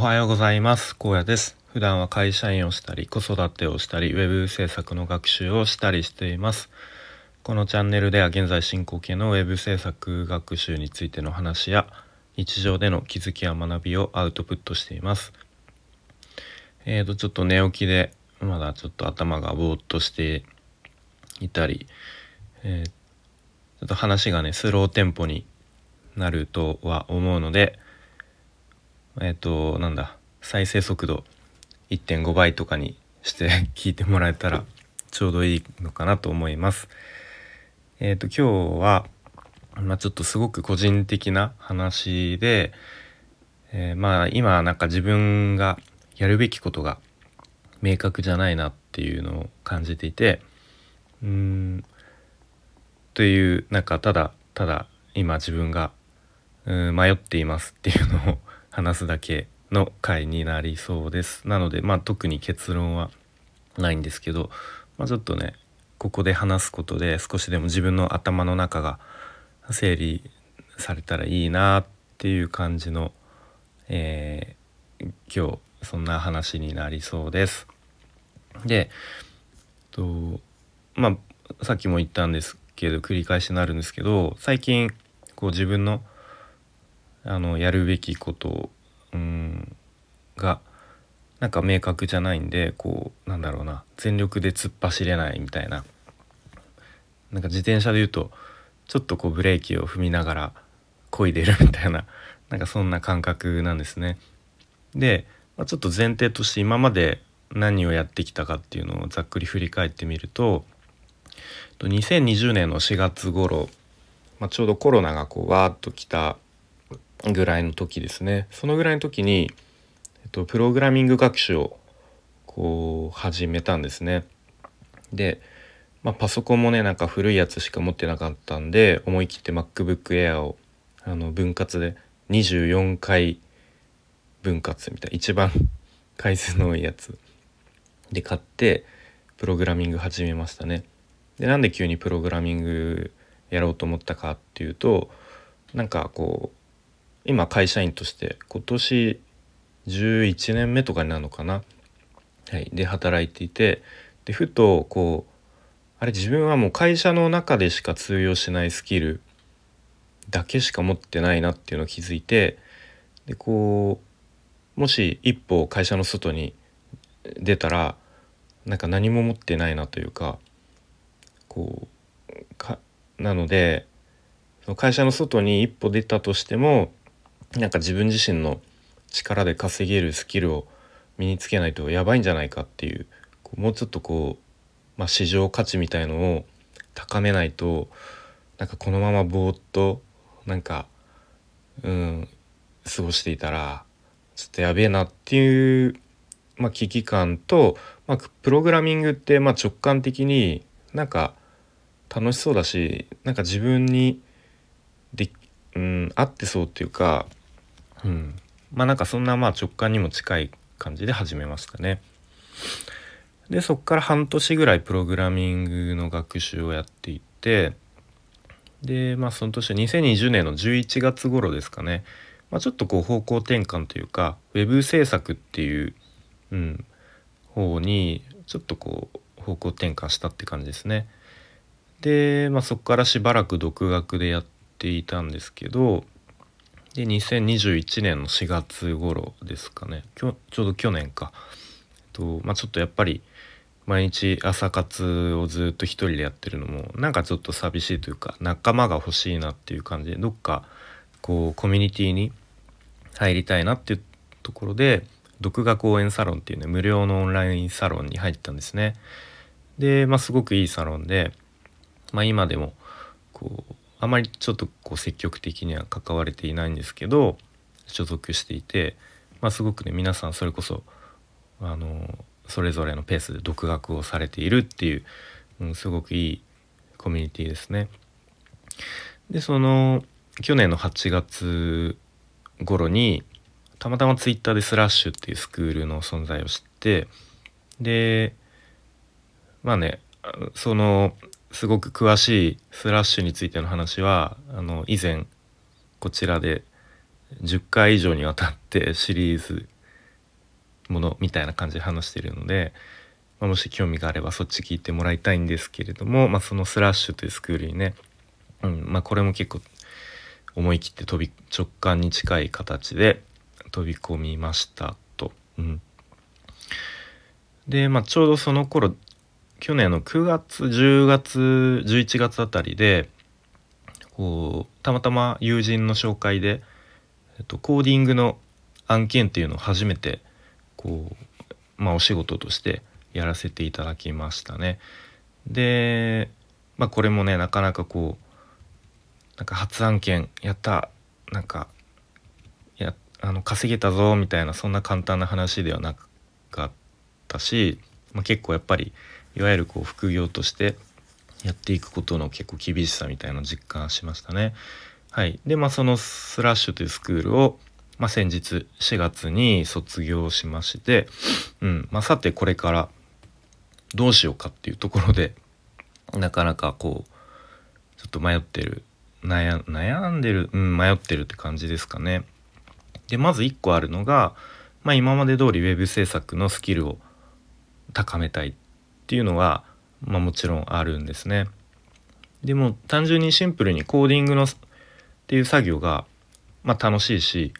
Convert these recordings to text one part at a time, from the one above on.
おはようございます。高野です。普段は会社員をしたり子育てをしたりウェブ制作の学習をしたりしています。このチャンネルでは現在進行形のウェブ制作学習についての話や日常での気づきや学びをアウトプットしています。えーとちょっと寝起きでまだちょっと頭がぼーっとしていたり、えー、ちょっと話がねスローテンポになるとは思うのでえっ、ー、となんだ再生速度1.5倍とかにして 聞いてもらえたらちょうどいいのかなと思います。えっ、ー、と今日は、まあ、ちょっとすごく個人的な話で、えー、まあ今なんか自分がやるべきことが明確じゃないなっていうのを感じていてうんというなんかただただ今自分がうん迷っていますっていうのを話すだけの回になりそうです。なのでまあ特に結論はないんですけど、まあ、ちょっとねここで話すことで少しでも自分の頭の中が整理されたらいいなっていう感じの、えー、今日そんな話になりそうです。でとまあさっきも言ったんですけど繰り返しになるんですけど最近こう自分のあのやるべきことうんがなんか明確じゃないんでこうなんだろうな全力で突っ走れないみたいななんか自転車で言うとちょっとこうブレーキを踏みながら漕いでるみたいななんかそんな感覚なんですね。で、まあ、ちょっと前提として今まで何をやってきたかっていうのをざっくり振り返ってみると2020年の4月頃、まあ、ちょうどコロナがこうわーっと来たぐらいの時ですねそのぐらいの時に、えっと、プログラミング学習をこう始めたんですね。で、まあ、パソコンもねなんか古いやつしか持ってなかったんで思い切って MacBook Air をあの分割で24回分割みたいな一番 回数の多いやつで買ってプログラミング始めましたね。でなんで急にプログラミングやろうと思ったかっていうとなんかこう今会社員として今年11年目とかになるのかな、はい、で働いていてでふとこうあれ自分はもう会社の中でしか通用しないスキルだけしか持ってないなっていうのを気づいてでこうもし一歩会社の外に出たらなんか何も持ってないなというかこうかなのでの会社の外に一歩出たとしてもなんか自分自身の力で稼げるスキルを身につけないとやばいんじゃないかっていうもうちょっとこう、まあ、市場価値みたいのを高めないとなんかこのままぼーっとなんかうん過ごしていたらちょっとやべえなっていう、まあ、危機感と、まあ、プログラミングってまあ直感的になんか楽しそうだしなんか自分にで、うん、合ってそうっていうかうん、まあなんかそんなまあ直感にも近い感じで始めましたね。でそっから半年ぐらいプログラミングの学習をやっていってでまあその年2020年の11月頃ですかね、まあ、ちょっとこう方向転換というかウェブ制作っていう、うん、方にちょっとこう方向転換したって感じですね。で、まあ、そこからしばらく独学でやっていたんですけどで2021年の4月頃ですかねちょうど去年か、とまあ、ちょっとやっぱり毎日朝活をずっと一人でやってるのもなんかちょっと寂しいというか仲間が欲しいなっていう感じでどっかこうコミュニティに入りたいなっていうところで独学応援サロンっていうね無料のオンラインサロンに入ったんですね。でまあすごくいいサロンで、まあ、今でもこうあまりちょっとこう積極的には関われていないんですけど所属していて、まあ、すごくね皆さんそれこそあのそれぞれのペースで独学をされているっていう、うん、すごくいいコミュニティですね。でその去年の8月頃にたまたまツイッターでスラッシュっていうスクールの存在を知ってでまあねそのすごく詳しいスラッシュについての話はあの以前こちらで10回以上にわたってシリーズものみたいな感じで話しているので、まあ、もし興味があればそっち聞いてもらいたいんですけれども、まあ、そのスラッシュというスクールにね、うんまあ、これも結構思い切って飛び直感に近い形で飛び込みましたと。うん、で、まあ、ちょうどその頃去年の9月10月11月あたりでこうたまたま友人の紹介で、えっと、コーディングの案件っていうのを初めてこう、まあ、お仕事としてやらせていただきましたね。で、まあ、これもねなかなかこうなんか初案件やったなんかやあの稼げたぞみたいなそんな簡単な話ではなかったし、まあ、結構やっぱりいわゆるこう副業としてやっていくことの結構厳しさみたいな実感しましたね。はい、でまあそのスラッシュというスクールを、まあ、先日4月に卒業しまして、うんまあ、さてこれからどうしようかっていうところでなかなかこうちょっと迷ってる悩悩んでる、うん、迷ってるって感じですかね。でまず1個あるのが、まあ、今まで通り web 制作のスキルを高めたいっていうのは、まあ、もちろんあるんですね。でも単純にシンプルにコーディングのっていう作業が、まあ、楽しいし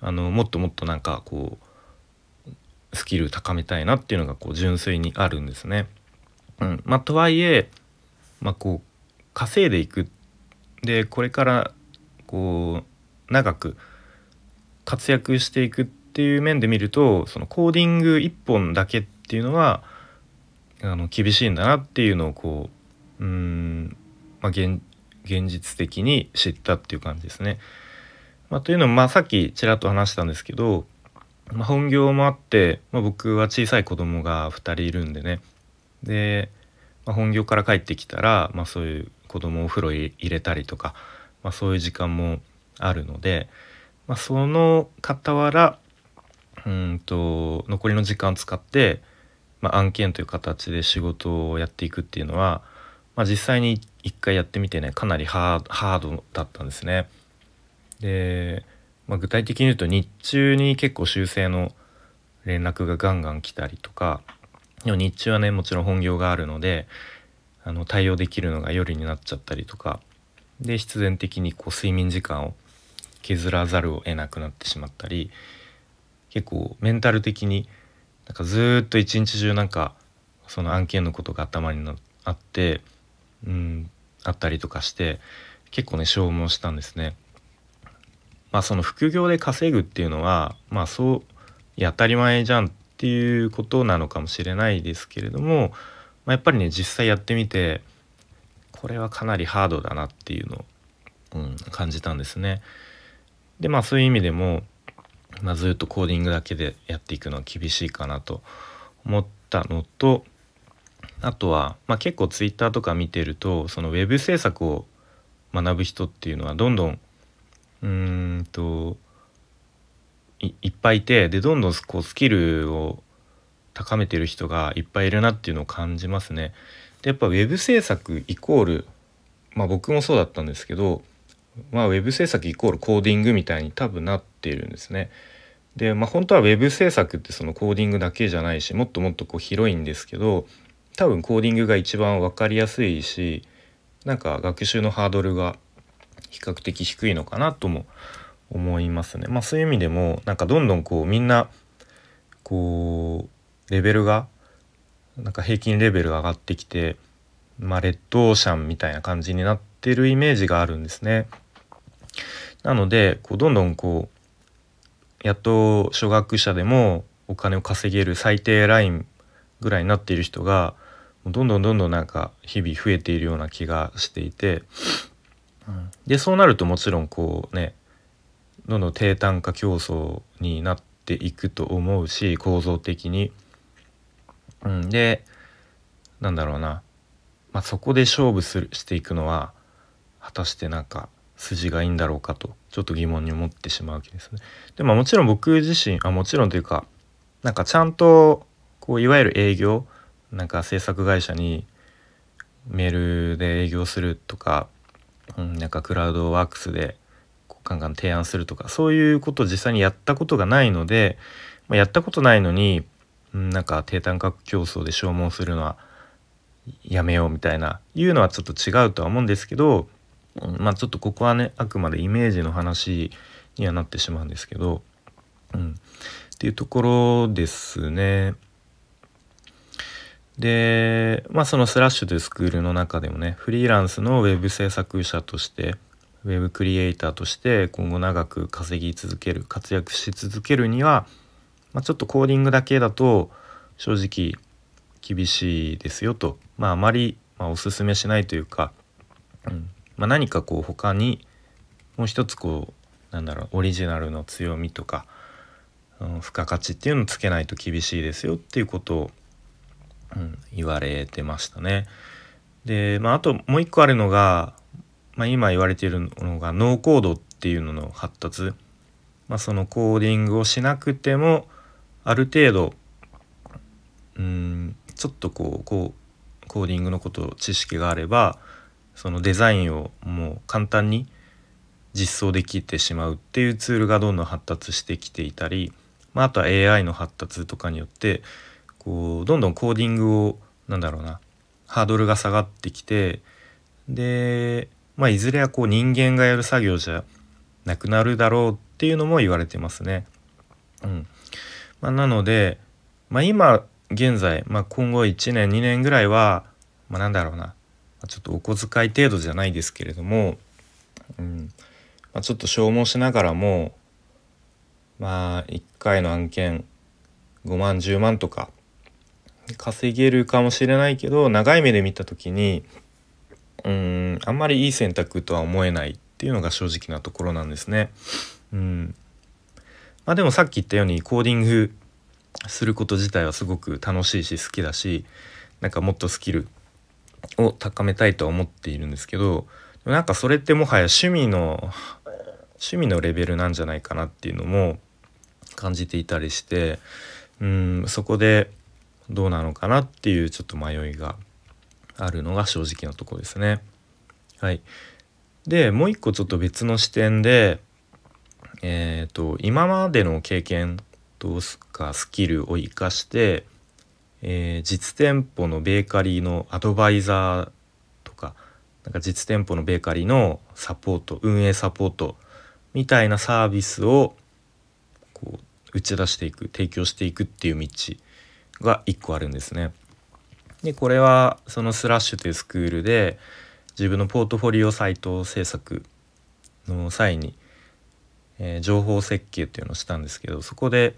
あのもっともっとなんかこうスキル高めたいなっていうのがこう純粋にあるんですね。うんまあ、とはいえ、まあ、こう稼いでいくでこれからこう長く活躍していくっていう面で見るとそのコーディング1本だけっていうのはあの厳しいんだなっていうのをこううん、まあ現、現実的に知ったっていう感じですね。まあ、というのも、まあ、さっきちらっと話したんですけど、まあ、本業もあって、まあ、僕は小さい子供が2人いるんでねで、まあ、本業から帰ってきたら、まあ、そういう子供をお風呂入れたりとか、まあ、そういう時間もあるので、まあ、その傍らうんと残りの時間を使って、まあ、案件という形で仕事をやっていくっていうのは、まあ、実際に一回やってみてねかなりハードだったんですね。で、まあ、具体的に言うと日中に結構修正の連絡がガンガン来たりとかでも日中はねもちろん本業があるのであの対応できるのが夜になっちゃったりとかで必然的にこう睡眠時間を削らざるを得なくなってしまったり結構メンタル的になんかずっと一日中なんかその案件のことが頭にあってうんあったりとかして結構ね消耗したんですね。まあその副業で稼ぐっていうのはまあそう当たり前じゃんっていうことなのかもしれないですけれども、まあ、やっぱりね実際やってみてこれはかなりハードだなっていうのを、うん、感じたんですね。でまあそういう意味でもまあ、ずっとコーディングだけでやっていくのは厳しいかなと思ったのとあとは、まあ、結構ツイッターとか見てるとそのウェブ制作を学ぶ人っていうのはどんどんうんといっぱいいてでどんどんこうスキルを高めてる人がいっぱいいるなっていうのを感じますね。でやっぱウェブ制作イコールまあ僕もそうだったんですけどまあ、ウェブ制作イコールコーディングみたいに多分なっているんですね。で、まあ、本当はウェブ制作ってそのコーディングだけじゃないしもっともっとこう広いんですけど多分コーディングが一番分かりやすいしなんか学習のハードルが比較的低いのかなとも思いますね。まあ、そういう意味でもなんかどんどんこうみんなこうレベルがなんか平均レベルが上がってきて、まあ、レッドオーシャンみたいな感じになってるイメージがあるんですね。なのでこうどんどんこうやっと初学者でもお金を稼げる最低ラインぐらいになっている人がどんどんどんどんなんか日々増えているような気がしていて、でそうなるともちろんこうねどんどん低単価競争になっていくと思うし構造的に。うん、でなんだろうな、まあ、そこで勝負するしていくのは果たしてなんか筋がいいんだろうかとちょっと疑問に思ってしまうわけですね。でももちろん僕自身あもちろんというかなんかちゃんとこういわゆる営業なんか制作会社にメールで営業するとか、うん、なんかクラウドワークスでこうガンガン提案するとかそういうことを実際にやったことがないのでまあ、やったことないのに、うん、なんか低単価競争で消耗するのはやめようみたいないうのはちょっと違うとは思うんですけど、まあちょっとここはねあくまでイメージの話にはなってしまうんですけど、うん、っていうところですね。でまあそのスラッシュというスクールの中でもねフリーランスのウェブ制作者としてウェブクリエイターとして今後長く稼ぎ続ける活躍し続けるには、まあ、ちょっとコーディングだけだと正直厳しいですよと、まあ、あまり、まあ、おすすめしないというか、うん。まあ、何かこう他にもう一つこうなんだろうオリジナルの強みとか、うん、付加価値っていうのをつけないと厳しいですよっていうことをうん、言われてましたね。で、まあ、あともう一個あるのが、まあ、今言われているのがノーコードっていうのの発達、まあ、そのコーディングをしなくてもある程度うんちょっとこうこうコーディングのこと知識があればそのデザインをもう簡単に実装できてしまうっていうツールがどんどん発達してきていたり、まあ、あとは AI の発達とかによってこうどんどんコーディングをなんだろうなハードルが下がってきてで、まあ、いずれはこう人間がやる作業じゃなくなるだろうっていうのも言われてますね。うんまあ、なので、まあ、今現在、まあ、今後1年2年ぐらいは、まあ、なんだろうなちょっとお小遣い程度じゃないですけれども、うんまあ、ちょっと消耗しながらもまあ1回の案件5万10万とか稼げるかもしれないけど長い目で見た時にうんあんまりいい選択とは思えないっていうのが正直なところなんですね。うんまあ、でもさっき言ったようにコーディングすること自体はすごく楽しいし好きだしなんかもっとスキルを高めたいとは思っているんですけどなんかそれってもはや趣味の趣味のレベルなんじゃないかなっていうのも感じていたりしてうんそこでどうなのかなっていうちょっと迷いがあるのが正直なとこですね。はい、でもう一個ちょっと別の視点で、えーと、今までの経験とかスキルを生かして、えー、実店舗のベーカリーのアドバイザーとかなんか実店舗のベーカリーのサポート運営サポートみたいなサービスをこう打ち出していく提供していくっていう道が1個あるんですね。でこれはそのスラッシュというスクールで自分のポートフォリオサイト制作の際に、えー、情報設計っていうのをしたんですけどそこで、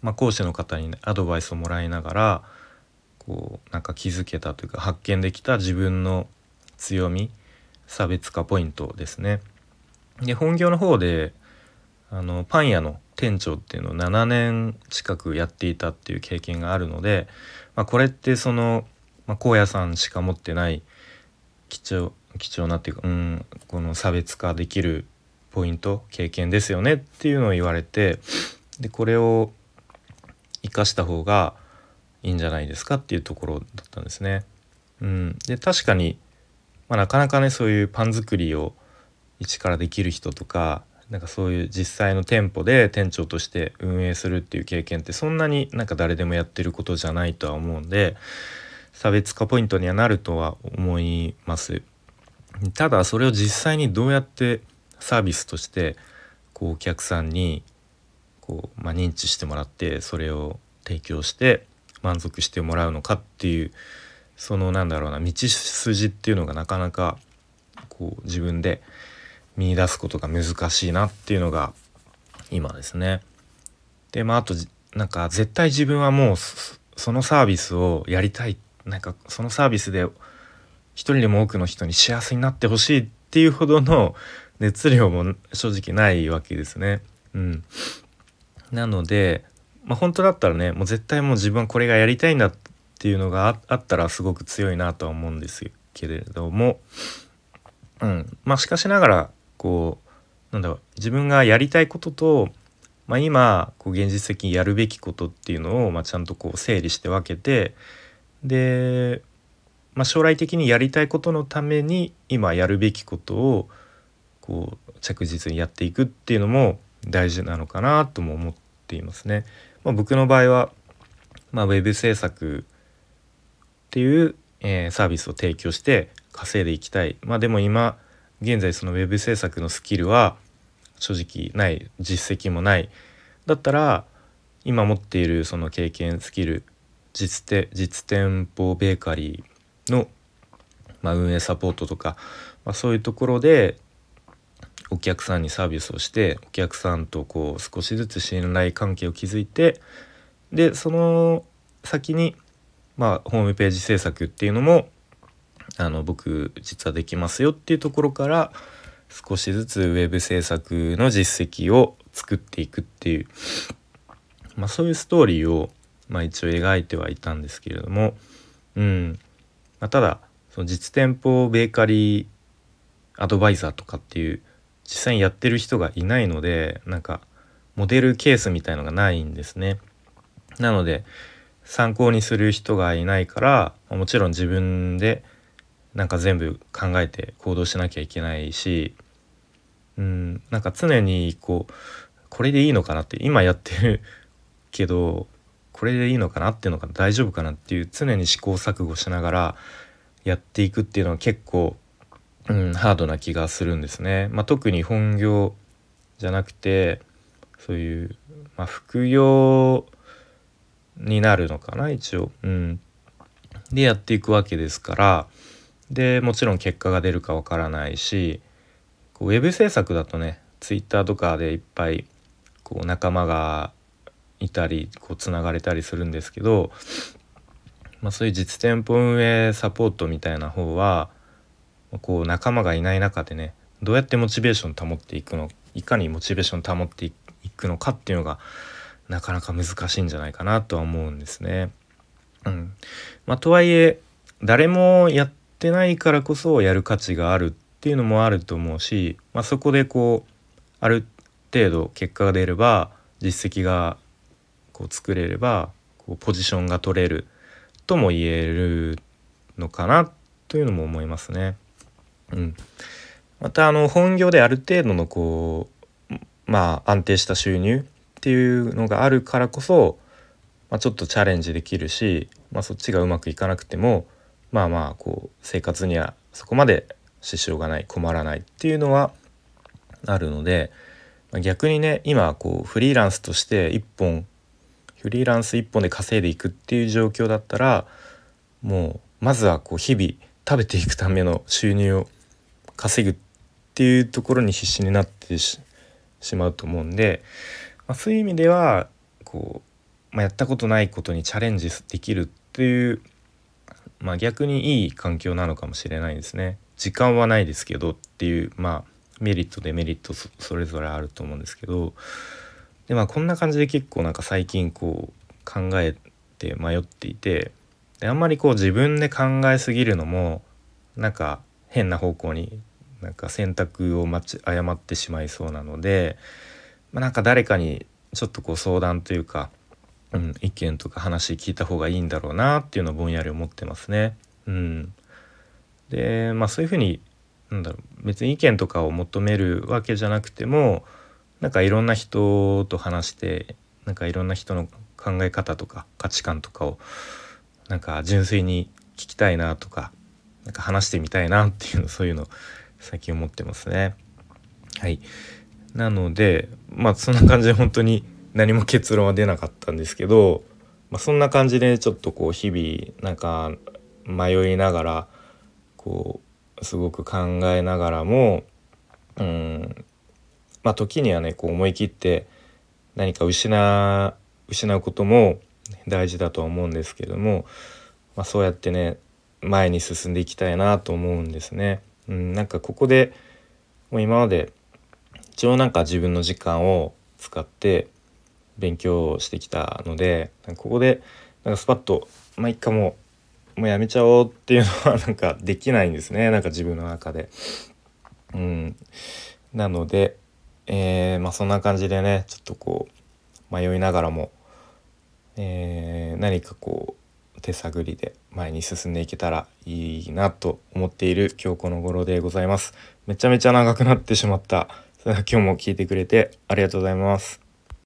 まあ、講師の方に、アドバイスをもらいながらこうなんか気づけたというか発見できた自分の強み差別化ポイントですね。で本業の方であのパン屋の店長っていうのを7年近くやっていたっていう経験があるので、まあ、これってその、まあ、高野さんしか持ってない貴重貴重なっていうか、うん、この差別化できるポイント経験ですよねっていうのを言われてでこれを生かした方がいいんじゃないですかっていうところだったんですね。うん、で確かに、まあ、なかなかねそういうパン作りを一からできる人とかなんかそういう実際の店舗で店長として運営するっていう経験ってそんなになんか誰でもやってることじゃないとは思うんで差別化ポイントにはなるとは思います。ただそれを実際にどうやってサービスとしてこうお客さんにこう、まあ、認知してもらってそれを提供して満足してもらうのかっていうそのなんだろうな道筋っていうのがなかなかこう自分で見出すことが難しいなっていうのが今ですね。でまああとなんか絶対自分はもうそのサービスをやりたいなんかそのサービスで一人でも多くの人に幸せになってほしいっていうほどの熱量も正直ないわけですね。うん、なので、まあ、本当だったらねもう絶対もう自分はこれがやりたいんだっていうのがあったらすごく強いなとは思うんですけれども、うん、まあしかしながらこうなんだろう自分がやりたいことと、まあ、今こう現実的にやるべきことっていうのを、まあ、ちゃんとこう整理して分けてで、まあ、将来的にやりたいことのために今やるべきことをこう着実にやっていくっていうのも大事なのかなとも思っていますね。まあ、僕の場合は、まあ、ウェブ制作っていう、えー、サービスを提供して稼いでいきたい。まあ、でも今現在そのウェブ制作のスキルは正直ない実績もないだったら今持っているその経験スキル実て実店舗ベーカリーの、まあ、運営サポートとか、まあ、そういうところでお客さんにサービスをしてお客さんとこう少しずつ信頼関係を築いてでその先に、まあ、ホームページ制作っていうのもあの僕実はできますよっていうところから少しずつウェブ制作の実績を作っていくっていう、まあ、そういうストーリーを、まあ、一応描いてはいたんですけれども、うん。まあ、ただその実店舗ベーカリーアドバイザーとかっていう実際にやってる人がいないのでなんかモデルケースみたいのがないんですね。なので参考にする人がいないからもちろん自分でなんか全部考えて行動しなきゃいけないしうんなんか常にこうこれでいいのかなって今やってるけどこれでいいのかなっていうのか大丈夫かなっていう常に試行錯誤しながらやっていくっていうのは結構、うん、ハードな気がするんですね。まあ、特に本業じゃなくてそういう、まあ、副業になるのかな一応。うん、でやっていくわけですからでもちろん結果が出るかわからないしこうウェブ制作だとねツイッターとかでいっぱいこう仲間がいたりこうつながれたりするんですけど、まあ、そういう実店舗運営サポートみたいな方はこう仲間がいない中でねどうやってモチベーション保っていくのいかにモチベーション保っていくのかっていうのがなかなか難しいんじゃないかなとは思うんですね。うんまあ、とはいえ誰もやってないからこそやる価値があるっていうのもあると思うし、まあ、そこでこうある程度結果が出れば実績がこう作れればこうポジションが取れるとも言えるのかなというのも思いますね。うん、またあの本業である程度のこうまあ安定した収入っていうのがあるからこそ、まあ、ちょっとチャレンジできるし、まあ、そっちがうまくいかなくてもまあまあこう生活にはそこまで支障がない困らないっていうのはあるのでま逆にね今こうフリーランスとして1本フリーランス1本で稼いでいくっていう状況だったらもうまずはこう日々食べていくための収入を稼ぐっていうところに必死になってしまうと思うんで、まあ、そういう意味ではこう、まあ、やったことないことにチャレンジできるっていう、まあ、逆にいい環境なのかもしれないですね。時間はないですけどっていうまあメリットデメリットそれぞれあると思うんですけどでまあこんな感じで結構なんか最近こう考えて迷っていてであんまりこう自分で考えすぎるのもなんか変な方向になんか選択を間ち誤ってしまいそうなので、まあ、なんか誰かにちょっとこう相談というか、うん、意見とか話聞いた方がいいんだろうなっていうのをぼんやり思ってますね。うん、でまあそういうふうになんだろう別に意見とかを求めるわけじゃなくてもなんかいろんな人と話してなんかいろんな人の考え方とか価値観とかをなんか純粋に聞きたいなとかなんか話してみたいなっていうのそういうの最近思ってますね。はいなのでまあそんな感じで本当に何も結論は出なかったんですけど、まあ、そんな感じでちょっとこう日々なんか迷いながらこうすごく考えながらもうんまあ時にはねこう思い切って何か失失うことも大事だとは思うんですけども、まあ、そうやってね前に進んでいきたいなと思うんですね。うん、なんかここでもう今まで一応なんか自分の時間を使って勉強してきたのでここでなんかスパッと「まあいっかももうやめちゃおうっていうのはなんかできないんですねなんか自分の中で。うん、なので、えー、まあ、そんな感じでねちょっとこう迷いながらも、えー、何かこう手探りで前に進んでいけたらいいなと思っている今日この頃でございます。めちゃめちゃ長くなってしまった。それでは今日も聞いてくれてありがとうございます。